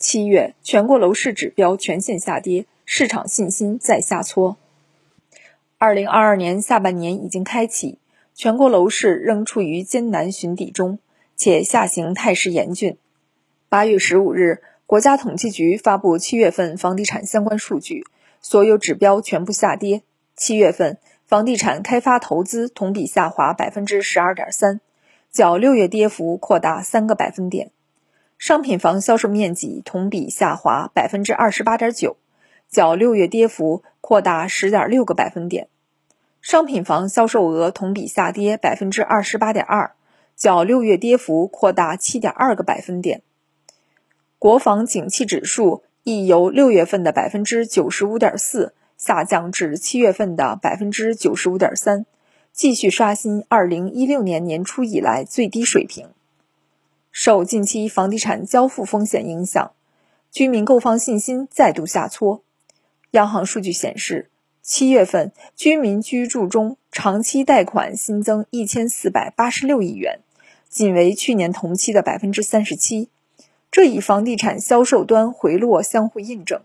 七月，全国楼市指标全线下跌，市场信心再下挫。二零二二年下半年已经开启，全国楼市仍处于艰难寻底中，且下行态势严峻。八月十五日，国家统计局发布七月份房地产相关数据，所有指标全部下跌。七月份，房地产开发投资同比下滑百分之十二点三，较六月跌幅扩大三个百分点。商品房销售面积同比下滑百分之二十八点九，较六月跌幅扩大十点六个百分点。商品房销售额同比下跌百分之二十八点二，较六月跌幅扩大七点二个百分点。国防景气指数亦由六月份的百分之九十五点四下降至七月份的百分之九十五点三，继续刷新二零一六年年初以来最低水平。受近期房地产交付风险影响，居民购房信心再度下挫。央行数据显示，七月份居民居住中长期贷款新增一千四百八十六亿元，仅为去年同期的百分之三十七。这与房地产销售端回落相互印证。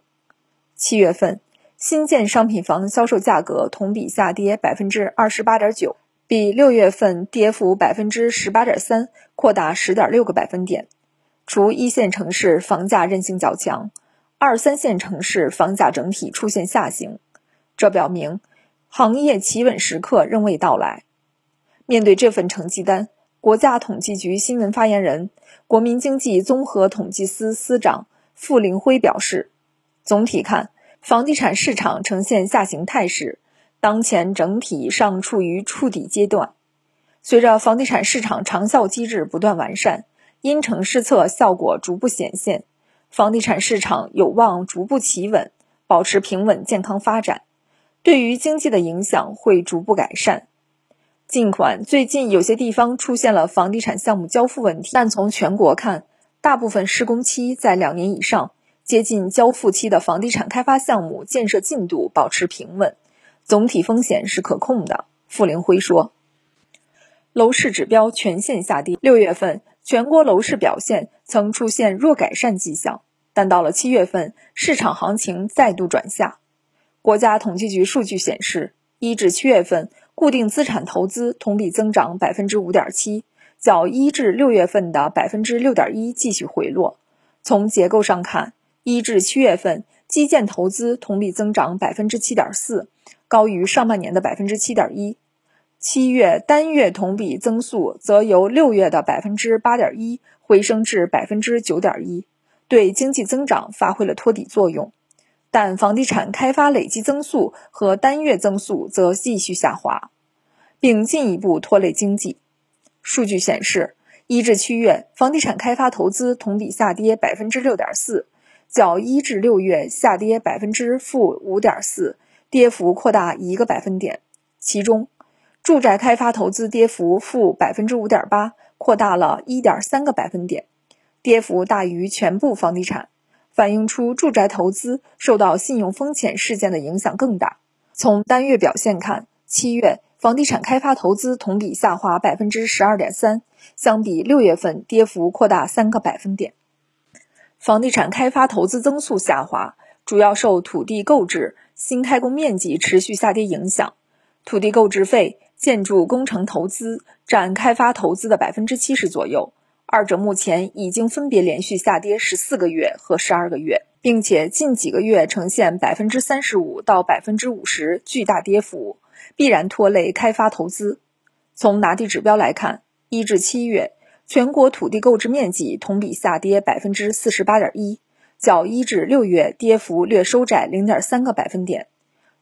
七月份新建商品房销售价格同比下跌百分之二十八点九，比六月份跌幅百分之十八点三扩大十点六个百分点。除一线城市房价韧性较强，二三线城市房价整体出现下行，这表明行业企稳时刻仍未到来。面对这份成绩单。国家统计局新闻发言人、国民经济综合统计司司长傅凌辉表示，总体看，房地产市场呈现下行态势，当前整体尚处于触底阶段。随着房地产市场长效机制不断完善，因城施策效果逐步显现，房地产市场有望逐步企稳，保持平稳健康发展，对于经济的影响会逐步改善。尽管最近有些地方出现了房地产项目交付问题，但从全国看，大部分施工期在两年以上、接近交付期的房地产开发项目建设进度保持平稳，总体风险是可控的。傅灵辉说：“楼市指标全线下跌，六月份全国楼市表现曾出现弱改善迹象，但到了七月份，市场行情再度转下。国家统计局数据显示，一至七月份。”固定资产投资同比增长百分之五点七，较一至六月份的百分之六点一继续回落。从结构上看，一至七月份基建投资同比增长百分之七点四，高于上半年的百分之七点一。七月单月同比增速则由六月的百分之八点一回升至百分之九点一，对经济增长发挥了托底作用。但房地产开发累计增速和单月增速则继续下滑，并进一步拖累经济。数据显示，一至七月房地产开发投资同比下跌百分之六点四，较一至六月下跌百分之负五点四，跌幅扩大一个百分点。其中，住宅开发投资跌幅负百分之五点八，扩大了一点三个百分点，跌幅大于全部房地产。反映出住宅投资受到信用风险事件的影响更大。从单月表现看，七月房地产开发投资同比下滑百分之十二点三，相比六月份跌幅扩大三个百分点。房地产开发投资增速下滑，主要受土地购置、新开工面积持续下跌影响。土地购置费、建筑工程投资占开发投资的百分之七十左右。二者目前已经分别连续下跌十四个月和十二个月，并且近几个月呈现百分之三十五到百分之五十巨大跌幅，必然拖累开发投资。从拿地指标来看，一至七月全国土地购置面积同比下跌百分之四十八点一，较一至六月跌幅略收窄零点三个百分点。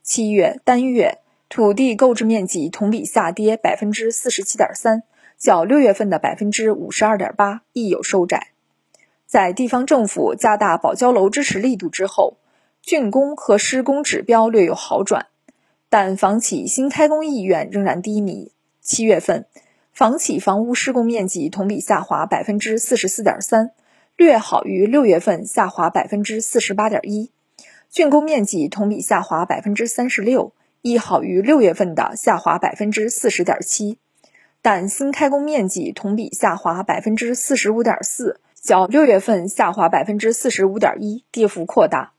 七月单月土地购置面积同比下跌百分之四十七点三。较六月份的百分之五十二点八亦有收窄。在地方政府加大保交楼支持力度之后，竣工和施工指标略有好转，但房企新开工意愿仍然低迷。七月份，房企房屋施工面积同比下滑百分之四十四点三，略好于六月份下滑百分之四十八点一；竣工面积同比下滑百分之三十六，亦好于六月份的下滑百分之四十点七。但新开工面积同比下滑百分之四十五点四，较六月份下滑百分之四十五点一，跌幅扩大。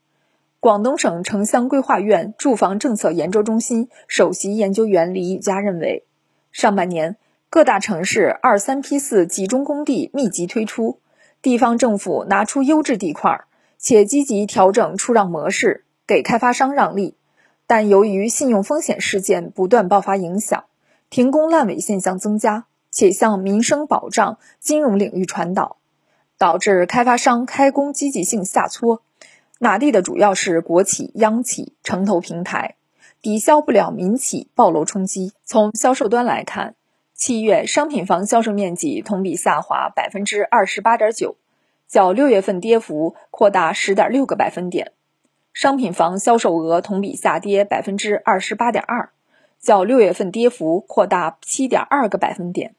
广东省城乡规划院住房政策研究中心首席研究员李宇佳认为，上半年各大城市二三批次集中供地密集推出，地方政府拿出优质地块，且积极调整出让模式，给开发商让利。但由于信用风险事件不断爆发影响，停工烂尾现象增加，且向民生保障、金融领域传导，导致开发商开工积极性下挫。拿地的主要是国企、央企、城投平台，抵消不了民企暴露冲击。从销售端来看，七月商品房销售面积同比下滑百分之二十八点九，较六月份跌幅扩大十点六个百分点。商品房销售额同比下跌百分之二十八点二，较六月份跌幅扩大七点二个百分点。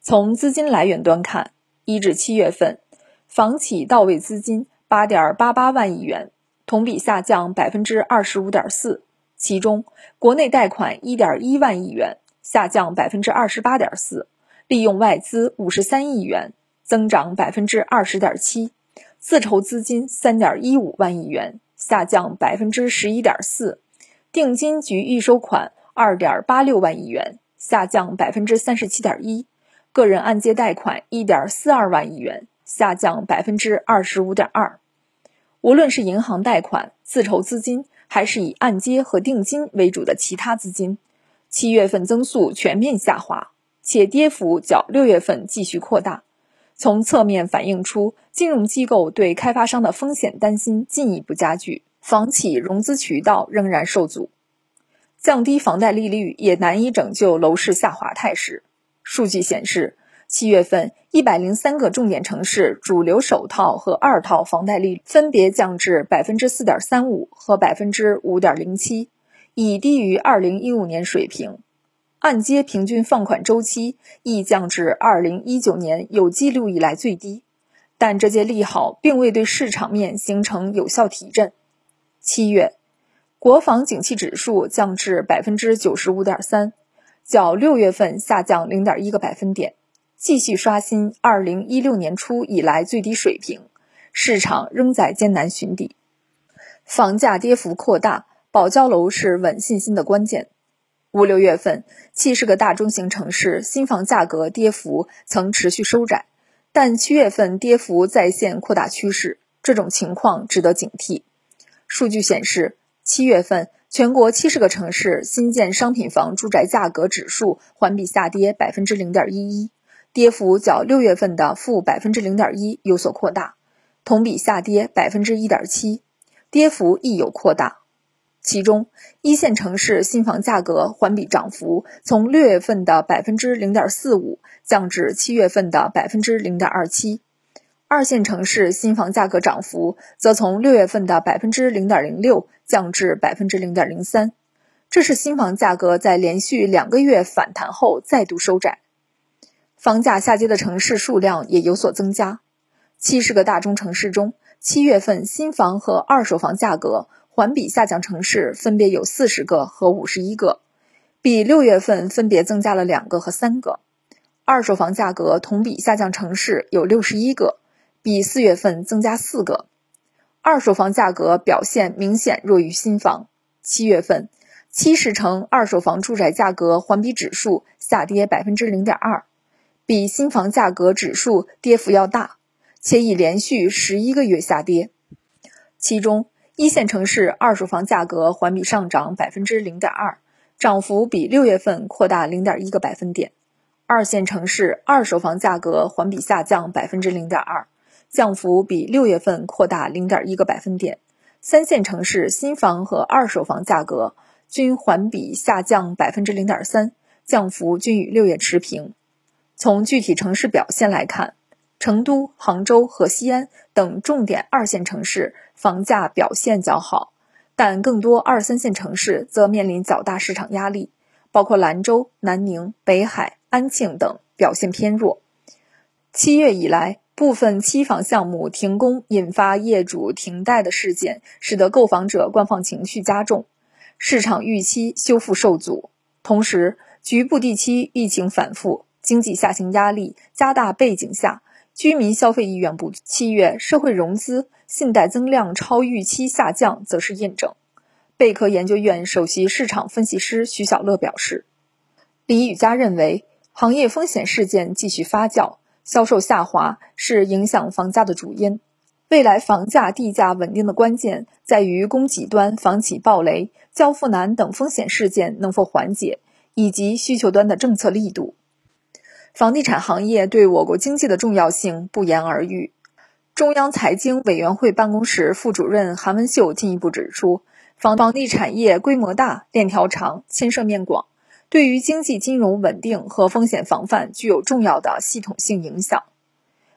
从资金来源端看，一至七月份，房企到位资金。八点八八万亿元，同比下降百分之二十五点四。其中，国内贷款一点一万亿元，下降百分之二十八点四；利用外资五十三亿元，增长百分之二十点七；自筹资金三点一五万亿元，下降百分之十一点四；定金及预收款二点八六万亿元，下降百分之三十七点一；个人按揭贷款一点四二万亿元。下降百分之二十五点二，无论是银行贷款、自筹资金，还是以按揭和定金为主的其他资金，七月份增速全面下滑，且跌幅较六月份继续扩大，从侧面反映出金融机构对开发商的风险担心进一步加剧，房企融资渠道仍然受阻，降低房贷利率也难以拯救楼市下滑态势。数据显示。七月份，一百零三个重点城市主流首套和二套房贷利率分别降至百分之四点三五和百分之五点零七，已低于二零一五年水平。按揭平均放款周期亦降至二零一九年有记录以来最低。但这些利好并未对市场面形成有效提振。七月，国防景气指数降至百分之九十五点三，较六月份下降零点一个百分点。继续刷新二零一六年初以来最低水平，市场仍在艰难寻底，房价跌幅扩大，保交楼是稳信心的关键。五六月份，七十个大中型城市新房价格跌幅曾持续收窄，但七月份跌幅再现扩大趋势，这种情况值得警惕。数据显示，七月份全国七十个城市新建商品房住宅价格指数环比下跌百分之零点一一。跌幅较六月份的负百分之零点一有所扩大，同比下跌百分之一点七，跌幅亦有扩大。其中，一线城市新房价格环比涨幅从六月份的百分之零点四五降至七月份的百分之零点二七；二线城市新房价格涨幅则从六月份的百分之零点零六降至百分之零点零三。这是新房价格在连续两个月反弹后再度收窄。房价下跌的城市数量也有所增加。七十个大中城市中，七月份新房和二手房价格环比下降城市分别有四十个和五十一个，比六月份分别增加了两个和三个。二手房价格同比下降城市有六十一个，比四月份增加四个。二手房价格表现明显弱于新房。七月份，七十城二手房住宅价格环比指数下跌百分之零点二。比新房价格指数跌幅要大，且已连续十一个月下跌。其中，一线城市二手房价格环比上涨百分之零点二，涨幅比六月份扩大零点一个百分点；二线城市二手房价格环比下降百分之零点二，降幅比六月份扩大零点一个百分点；三线城市新房和二手房价格均环比下降百分之零点三，降幅均与六月持平。从具体城市表现来看，成都、杭州和西安等重点二线城市房价表现较好，但更多二三线城市则面临较大市场压力，包括兰州、南宁、北海、安庆等表现偏弱。七月以来，部分期房项目停工，引发业主停贷的事件，使得购房者观望情绪加重，市场预期修复受阻。同时，局部地区疫情反复。经济下行压力加大背景下，居民消费意愿不足。七月，社会融资、信贷增量超预期下降，则是印证。贝壳研究院首席市场分析师徐小乐表示，李宇佳认为，行业风险事件继续发酵，销售下滑是影响房价的主因。未来房价地价稳定的关键在于供给端房企暴雷、交付难等风险事件能否缓解，以及需求端的政策力度。房地产行业对我国经济的重要性不言而喻。中央财经委员会办公室副主任韩文秀进一步指出，房房地产业规模大、链条长、牵涉面广，对于经济金融稳定和风险防范具有重要的系统性影响。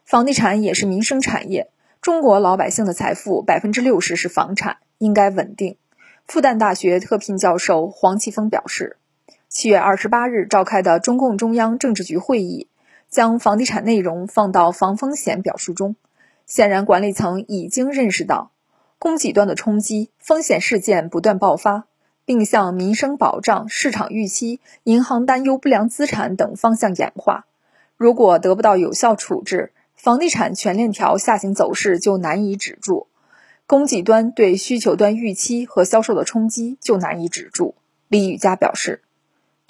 房地产也是民生产业，中国老百姓的财富百分之六十是房产，应该稳定。复旦大学特聘教授黄奇峰表示。七月二十八日召开的中共中央政治局会议，将房地产内容放到防风险表述中。显然，管理层已经认识到供给端的冲击、风险事件不断爆发，并向民生保障、市场预期、银行担忧不良资产等方向演化。如果得不到有效处置，房地产全链条下行走势就难以止住，供给端对需求端预期和销售的冲击就难以止住。李宇佳表示。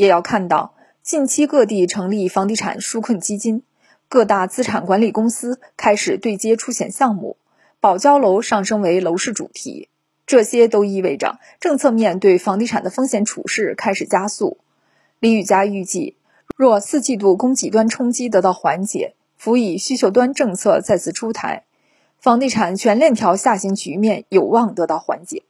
也要看到，近期各地成立房地产纾困基金，各大资产管理公司开始对接出险项目，保交楼上升为楼市主题。这些都意味着政策面对房地产的风险处置开始加速。李宇佳预计，若四季度供给端冲击得到缓解，辅以需求端政策再次出台，房地产全链条下行局面有望得到缓解。